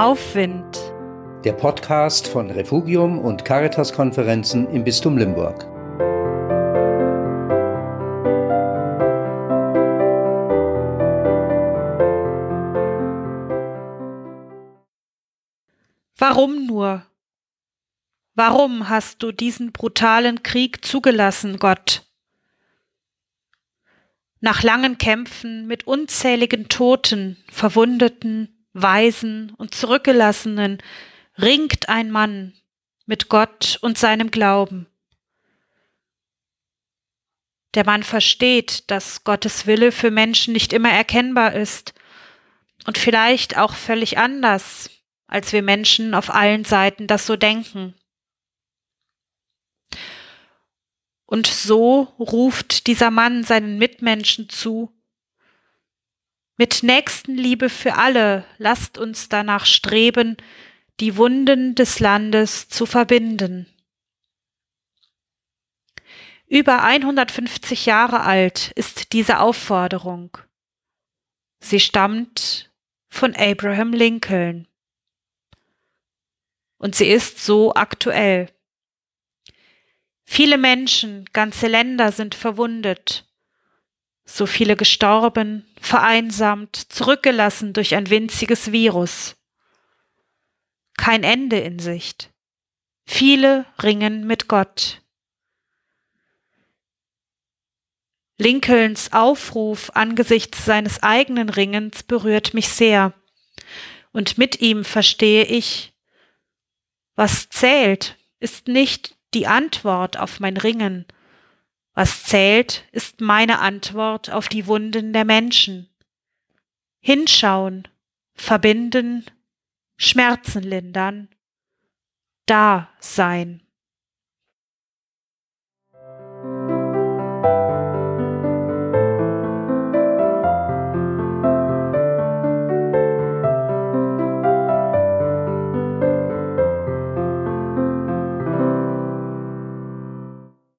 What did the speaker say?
Aufwind. Der Podcast von Refugium und Caritas-Konferenzen im Bistum Limburg. Warum nur? Warum hast du diesen brutalen Krieg zugelassen, Gott? Nach langen Kämpfen mit unzähligen Toten, Verwundeten, Waisen und Zurückgelassenen ringt ein Mann mit Gott und seinem Glauben. Der Mann versteht, dass Gottes Wille für Menschen nicht immer erkennbar ist und vielleicht auch völlig anders, als wir Menschen auf allen Seiten das so denken. Und so ruft dieser Mann seinen Mitmenschen zu, mit Nächstenliebe für alle lasst uns danach streben, die Wunden des Landes zu verbinden. Über 150 Jahre alt ist diese Aufforderung. Sie stammt von Abraham Lincoln. Und sie ist so aktuell. Viele Menschen, ganze Länder sind verwundet, so viele gestorben, vereinsamt, zurückgelassen durch ein winziges Virus. Kein Ende in Sicht. Viele ringen mit Gott. Lincolns Aufruf angesichts seines eigenen Ringens berührt mich sehr, und mit ihm verstehe ich, was zählt, ist nicht die Antwort auf mein Ringen. Was zählt, ist meine Antwort auf die Wunden der Menschen. Hinschauen, verbinden, Schmerzen lindern, da sein.